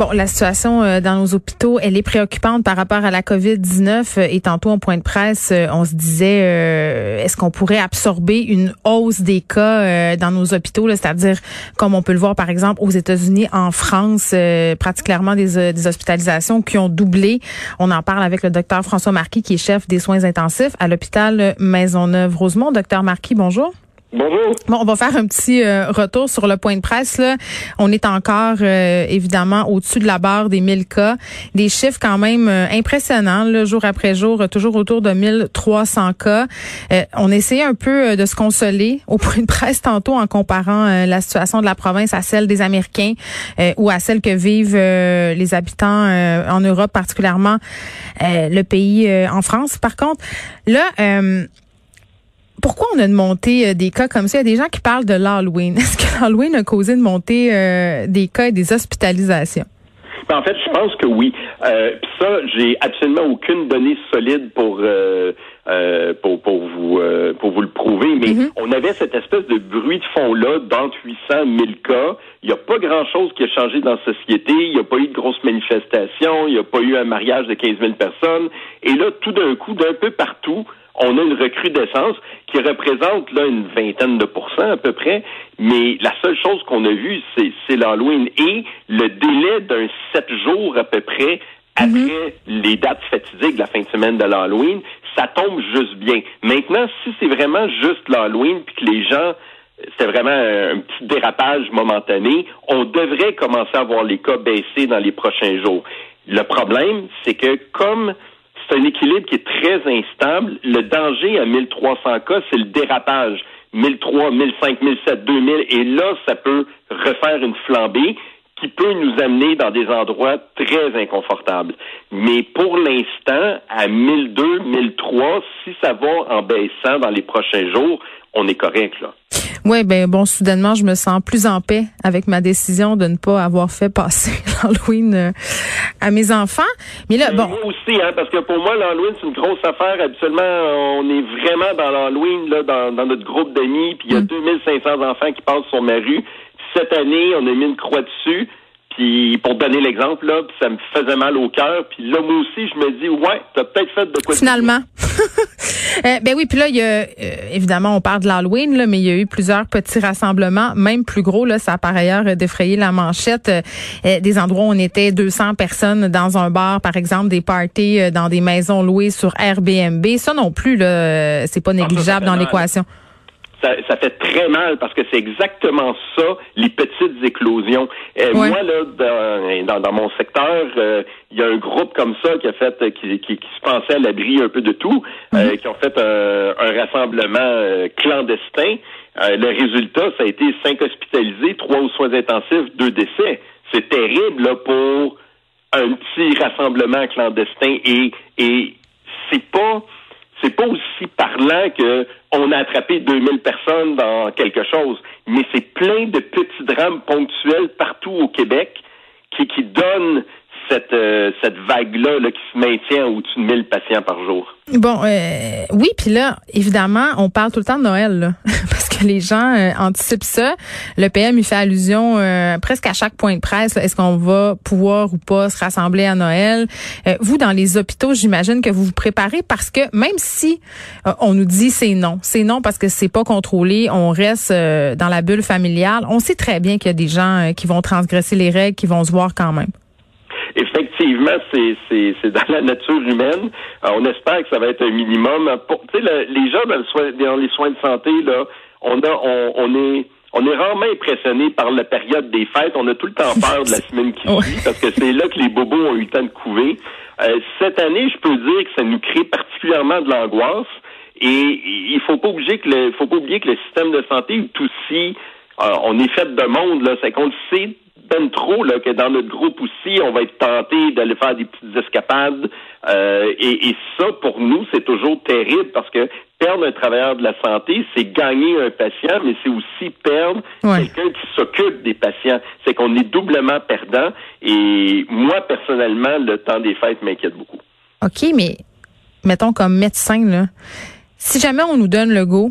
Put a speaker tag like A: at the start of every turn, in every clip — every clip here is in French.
A: Bon, la situation euh, dans nos hôpitaux, elle est préoccupante par rapport à la COVID-19. Euh, et tantôt, en point de presse, euh, on se disait, est-ce qu'on pourrait absorber une hausse des cas dans nos hôpitaux, c'est-à-dire comme on peut le voir par exemple aux États-Unis, en France, pratiquement des, des, hospitalisations qui ont doublé. On en parle avec le docteur François Marquis, qui est chef des soins intensifs à l'hôpital Maisonneuve-Rosemont. Docteur Marquis, bonjour. Bon, on va faire un petit euh, retour sur le point de presse. Là. On est encore euh, évidemment au-dessus de la barre des 1000 cas. Des chiffres quand même euh, impressionnants, là, jour après jour, toujours autour de 1300 cas. on essayait un peu de se consoler au point de presse tantôt en comparant la situation de la province à celle des Américains ou à celle que vivent les habitants en Europe, particulièrement le pays en France. Par contre, là pourquoi on a une montée euh, des cas comme ça? Il y a des gens qui parlent de l'Halloween. Est-ce que l'Halloween a causé une montée euh, des cas et des hospitalisations?
B: Ben, en fait, je pense que oui. Euh, ça, j'ai absolument aucune donnée solide pour pour, pour vous pour vous le prouver, mais mm-hmm. on avait cette espèce de bruit de fond là d'entre 800 1000 cas. Il n'y a pas grand chose qui a changé dans la société. Il n'y a pas eu de grosses manifestations. Il n'y a pas eu un mariage de 15 000 personnes. Et là, tout d'un coup, d'un peu partout, on a une recrudescence qui représente là une vingtaine de pourcents à peu près, mais la seule chose qu'on a vue, c'est l'Halloween et le délai d'un sept jours à peu près après mhm. les dates fatidiques de la fin de semaine de l'Halloween, ça tombe juste bien. Maintenant, si c'est vraiment juste l'Halloween puis que les gens c'est vraiment un petit dérapage momentané, on devrait commencer à voir les cas baisser dans les prochains jours. Le problème, c'est que comme c'est un équilibre qui est très instable. Le danger à 1300 cas, c'est le dérapage. 1003, 1005, 1007, 2000, et là, ça peut refaire une flambée qui peut nous amener dans des endroits très inconfortables. Mais pour l'instant, à 1002, 1003, si ça va en baissant dans les prochains jours, on est correct, là.
A: Oui, ben bon, soudainement, je me sens plus en paix avec ma décision de ne pas avoir fait passer l'Halloween euh, à mes enfants. Mais là, bon.
B: Moi aussi, hein, parce que pour moi, l'Halloween, c'est une grosse affaire. Habituellement, on est vraiment dans l'Halloween, là, dans, notre groupe d'amis, puis il y a 2500 mm. enfants qui passent sur ma rue. Cette année, on a mis une croix dessus. Puis pour donner l'exemple, là, ça me faisait mal au cœur. Puis là, moi aussi, je me dis, ouais, t'as peut-être fait de quoi.
A: Finalement. euh, ben oui, puis là, il y a, euh, évidemment, on parle de l'Halloween, là, mais il y a eu plusieurs petits rassemblements, même plus gros. Là, ça a par ailleurs défrayé la manchette. Euh, des endroits où on était 200 personnes dans un bar, par exemple, des parties euh, dans des maisons louées sur Airbnb. Ça non plus, là, c'est pas ah, négligeable dans l'équation
B: ça, fait très mal parce que c'est exactement ça, les petites éclosions. Euh, moi, là, dans, mon secteur, euh, il y a un groupe comme ça qui a fait, qui, qui, se pensait à l'abri un peu de tout, euh, mhm. qui ont fait un, rassemblement clandestin. le résultat, ça a été cinq hospitalisés, trois aux soins intensifs, deux décès. C'est terrible là, pour un petit rassemblement clandestin et, et c'est pas c'est pas aussi parlant que on a attrapé 2000 personnes dans quelque chose, mais c'est plein de petits drames ponctuels partout au Québec qui, qui donnent cette, euh, cette vague-là là, qui se maintient au-dessus de 1000 patients par jour?
A: Bon, euh, oui, puis là, évidemment, on parle tout le temps de Noël, là, parce que les gens euh, anticipent ça. Le PM, il fait allusion presque à chaque point de presse. Est-ce qu'on va pouvoir ou pas se rassembler à Noël? vous, dans les hôpitaux, j'imagine que vous vous préparez parce que même si on nous dit c'est non, c'est non parce que c'est pas contrôlé, on reste dans la bulle familiale, on sait très bien qu'il y a des gens qui vont transgresser les règles, qui vont se voir quand même
B: effectivement, c'est dans la nature humaine. on espère que ça va être un minimum. Pour, les gens dans, le soin, dans les soins de santé, là, on a on, on est on est rarement impressionné par la période des fêtes. On a tout le temps peur de la semaine qui suit parce que c'est là que les bobos ont eu le temps de couver. Euh, cette année, je peux dire que ça nous crée particulièrement de l'angoisse. Et il faut pas oublier que le, faut pas oublier que le système de santé est aussi, euh, on est fait de monde là, c'est qu'on le sait ben trop là, que dans notre groupe aussi, on va être tenté d'aller faire des petites escapades. Euh, et, et, ça, pour nous, c'est toujours terrible parce que perdre un travailleur de la santé, c'est gagner un patient, mais c'est aussi perdre quelqu'un qui s'occupe des patients. C'est qu'on est doublement perdant. Et moi, personnellement, le temps des fêtes m'inquiète beaucoup.
A: OK, mais mettons comme médecin, là, si jamais on nous donne le go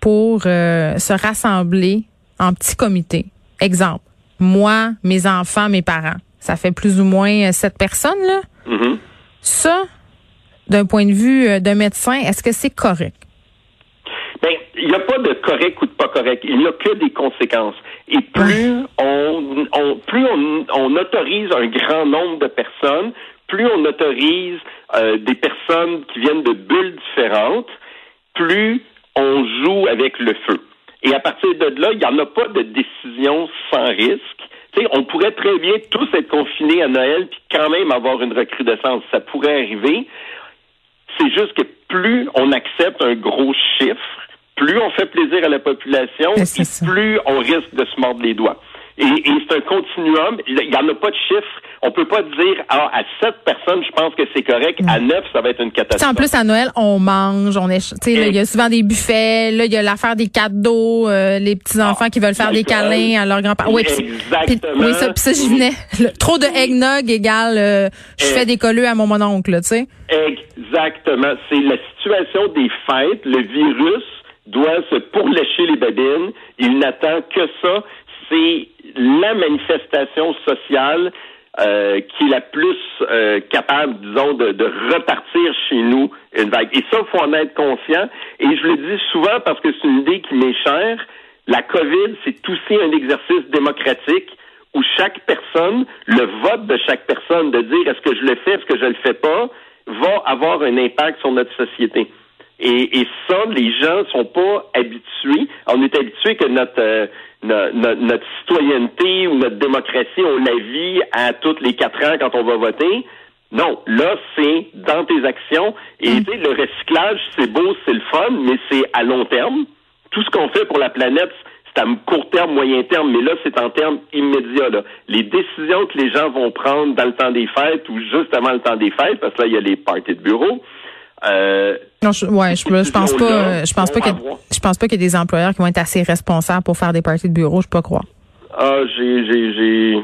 A: pour euh, se rassembler en petit comité, exemple, moi, mes enfants, mes parents, ça fait plus ou moins sept personnes, là.
B: Mm-hmm.
A: Ça, d'un point de vue euh, d'un médecin, est-ce que c'est correct?
B: Ben, il n'y a pas de correct ou de pas correct. Il n'y a que des conséquences. Et plus on, on, plus on, on, autorise un grand nombre de personnes, plus on autorise euh, des personnes qui viennent de bulles différentes, plus on joue avec le feu. Et à partir de là, il n'y en a pas de décision sans risque. on pourrait très bien tous être confinés à Noël puis quand même avoir une recrudescence. Ça pourrait arriver. C'est juste que plus on accepte un gros chiffre, plus on fait plaisir à la population, plus on risque de se mordre les doigts. Et, c'est un continuum. Il n'y en a pas de chiffre. On peut pas dire ah, à sept personnes, je pense que c'est correct. À neuf, ça va être une catastrophe.
A: en plus, à Noël, on mange, on est. Il y a souvent des buffets. Là, il y a l'affaire des cadeaux, euh, les petits enfants qui veulent faire des câlins à leurs grands-parents.
B: Oui, Exactement.
A: oui, ça, puis ça, j'y venais. trop de eggnog égale euh, je fais des colleux à mon mononcle, tu sais.
B: Exactement. C'est la situation des fêtes. Le virus doit se pourlécher les babines. Il n'attend que ça. C'est la manifestation sociale euh, qui est la plus euh, capable, disons, de, de, repartir chez nous une vague. Et ça, il faut en être conscient. Et je le dis souvent parce que c'est une idée qui m'est chère. La COVID, c'est aussi un exercice démocratique où chaque personne, le vote de chaque personne, de dire est-ce que je le fais, est-ce que je le fais pas, va avoir un impact sur notre société. Et, et ça, les gens sont pas habitués. On est habitué que notre, euh, notre, citoyenneté ou notre démocratie, on la vit à toutes les quatre ans quand on va voter. Non, là, c'est dans tes actions. Et mm. le recyclage, c'est beau, c'est le fun, mais c'est à long terme. Tout ce qu'on fait pour la planète, c'est à court terme, moyen terme, mais là, c'est en termes immédiats. Les décisions que les gens vont prendre dans le temps des fêtes ou juste avant le temps des fêtes, parce que là, il y a les parties de bureau,
A: euh, non, je, ouais, je, je pense pas, je pense pas que, je pense pas qu'il y ait des employeurs qui vont être assez responsables pour faire des parties de bureau, je peux pas croire.
B: Ah, j'ai, j'ai, j'ai,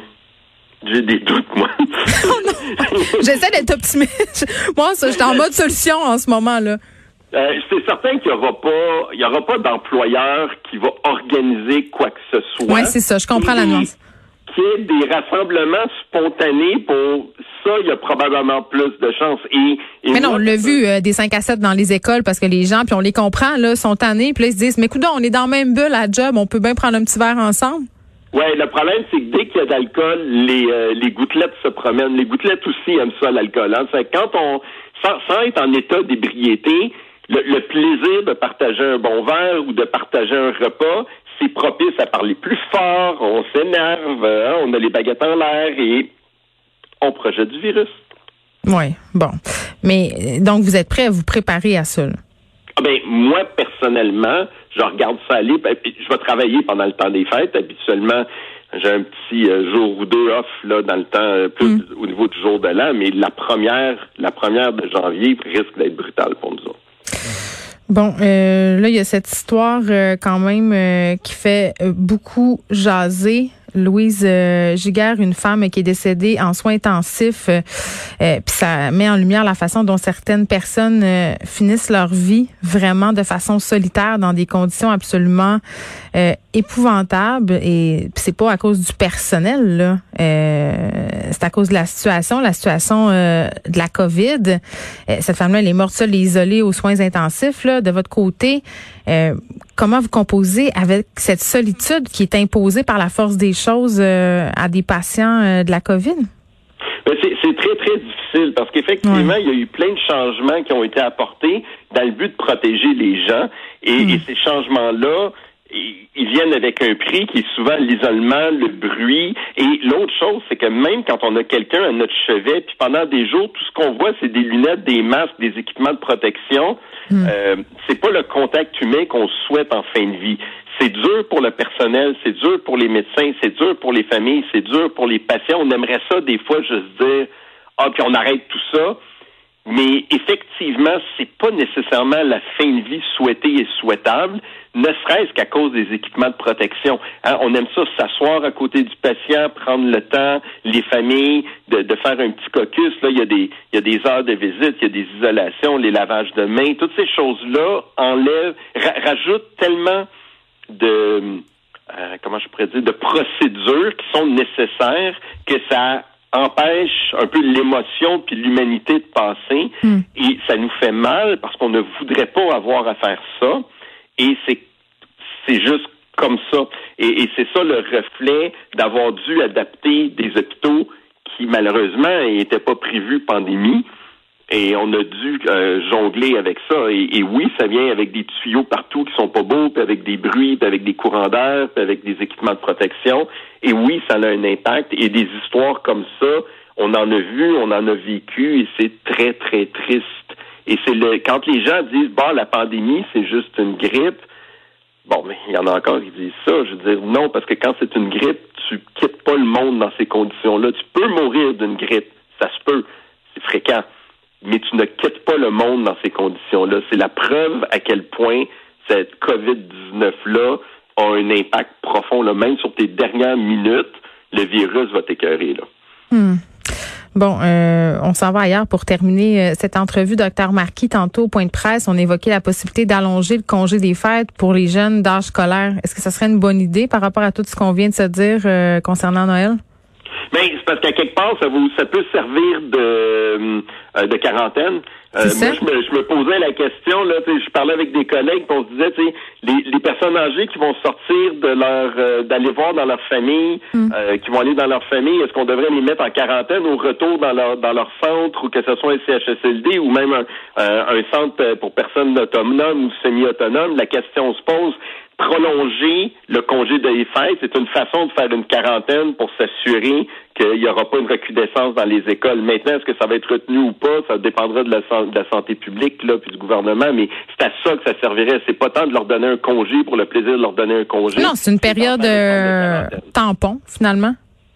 B: j'ai des doutes, moi.
A: J'essaie d'être optimiste. moi, j'étais en mode solution en ce moment-là.
B: Euh, c'est certain qu'il n'y aura pas, il y aura pas d'employeur qui va organiser quoi que ce soit.
A: Oui, c'est ça. Je comprends la nuance.
B: Qu'il y ait des rassemblements spontanés pour ça, il y a probablement plus de chances. Et,
A: mais non, on l'a vu euh, des 5 à 7 dans les écoles parce que les gens, puis on les comprend, là, sont tannés, puis là, ils se disent, mais écoute, on est dans la même bulle à job, on peut bien prendre un petit verre ensemble.
B: Oui, le problème, c'est que dès qu'il y a d'alcool, les, euh, les gouttelettes se promènent. Les gouttelettes aussi aiment ça, l'alcool. Hein? Quand on, sans, être en état d'ébriété, le, plaisir de partager un bon verre ou de partager un repas, c'est propice à parler plus fort, on s'énerve, hein? on a les baguettes en l'air et on projette du virus.
A: Oui, bon. Mais donc, vous êtes prêt à vous préparer à ça?
B: Ah ben, moi, personnellement, je regarde ça aller. Ben, je vais travailler pendant le temps des fêtes. Habituellement, j'ai un petit euh, jour ou deux off là dans le temps, euh, plus mm. au niveau du jour de l'an, mais la première, la première de janvier risque d'être brutale pour nous autres.
A: Bon, euh, là, il y a cette histoire quand même qui fait beaucoup jaser. Louise euh, Giguère, une femme qui est décédée en soins intensifs. Euh, euh, puis ça met en lumière la façon dont certaines personnes finissent leur vie vraiment de façon solitaire dans des conditions absolument épouvantables. Et c'est pas à cause du personnel, là. c'est à cause de la situation, la situation de la COVID. cette femme-là, elle est morte seule et isolée aux soins intensifs. Là. De votre côté, comment vous composez avec cette solitude qui est imposée par la force des choses euh, à des patients euh, de la COVID?
B: Ben, c'est très, très difficile parce qu'effectivement, il y a eu plein de changements qui ont été apportés dans le but de protéger les gens. Et, mm. ces changements-là, ils viennent avec un prix qui est souvent l'isolement, le bruit. Et l'autre chose, c'est que même quand on a quelqu'un à notre chevet, puis pendant des jours, tout ce qu'on voit, c'est des lunettes, des masques, des équipements de protection. Hmm. Euh, c'est pas le contact humain qu'on souhaite en fin de vie. C'est dur pour le personnel, c'est dur pour les médecins, c'est dur pour les familles, c'est dur pour les patients. On aimerait ça des fois juste dire ah puis on arrête tout ça. Mais effectivement, c'est pas nécessairement la fin de vie souhaitée et souhaitable, ne serait-ce qu'à cause des équipements de protection. Hein, on aime ça s'asseoir à côté du patient, prendre le temps, les familles, de, de, faire un petit caucus. Là, il y a des, il y a des heures de visite, il y a des isolations, les lavages de mains, toutes ces choses-là enlèvent, rajoutent tellement de euh, comment je pourrais dire, de procédures qui sont nécessaires que ça empêche un peu l'émotion puis l'humanité de passer hmm. et ça nous fait mal parce qu'on ne voudrait pas avoir à faire ça et c'est c'est juste comme ça et, c'est ça le reflet d'avoir dû adapter des hôpitaux qui malheureusement n'étaient pas prévus pandémie et on a dû euh, jongler avec ça. Et, oui, ça vient avec des tuyaux partout qui sont pas beaux, puis avec des bruits, puis avec des courants d'air, puis avec des équipements de protection. Et oui, ça a un impact. Et des histoires comme ça, on en a vu, on en a vécu, et c'est très, très triste. Et c'est le quand les gens disent bah la pandémie, c'est juste une grippe. Bon, mais il y en a encore qui disent ça. Je veux dire non, parce que quand c'est une grippe, tu quittes pas le monde dans ces conditions-là. Tu peux mourir d'une grippe. Ça se peut. C'est fréquent mais tu ne quittes pas le monde dans ces conditions-là. C'est la preuve à quel point cette COVID-19-là a un impact profond. Là. Même sur tes dernières minutes, le virus va t'écœurer. Là.
A: Hmm. Bon, euh, on s'en va ailleurs pour terminer euh, cette entrevue. Docteur Marquis, tantôt au point de presse, on évoquait la possibilité d'allonger le congé des fêtes pour les jeunes d'âge scolaire. Est-ce que ça serait une bonne idée par rapport à tout ce qu'on vient de se dire euh, concernant Noël?
B: Mais ben, c'est parce qu'à quelque part, ça, vous, ça peut servir de, euh, de quarantaine. Euh, moi, je me, je me, posais la question, là, je parlais avec des collègues, on se disait, les, les personnes âgées qui vont sortir de leur euh, d'aller voir dans leur famille, mm. qui vont aller dans leur famille, est-ce qu'on devrait les mettre en quarantaine au retour dans leur dans leur centre ou que ce soit un CHSLD ou même un, un centre pour personnes autonomes ou semi-autonomes? La question se pose prolonger le congé des fêtes, c'est une façon de faire une quarantaine pour s'assurer qu'il n'y aura pas une recrudescence dans les écoles. Maintenant, est-ce que ça va être retenu ou pas, ça dépendra de la, de la santé publique là, puis du gouvernement, mais c'est à ça que ça servirait. C'est pas tant de leur donner un congé pour le plaisir de leur donner un congé.
A: Non, c'est une période euh, tampon, finalement.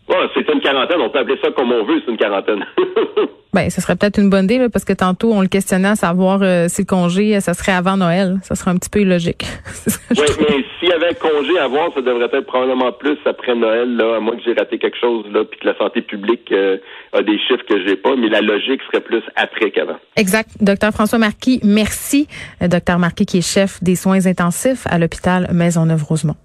B: Ouais, c'est une quarantaine. On peut appeler ça comme on veut, c'est une quarantaine.
A: ben, ce serait peut-être une bonne idée, parce que tantôt, on le questionnait à savoir euh, si le congé, ça serait avant Noël. Ça serait un petit peu illogique.
B: oui, mais s'il y avait congé à ça devrait être probablement plus après Noël, là, à moins que j'ai raté quelque chose, là, puis que la santé publique euh, a des chiffres que j'ai pas, mais la logique serait plus après qu'avant.
A: Exact. Docteur François Marquis, merci. Euh, docteur Marquis, qui est chef des soins intensifs à l'hôpital Maisonneuve-Rosemont.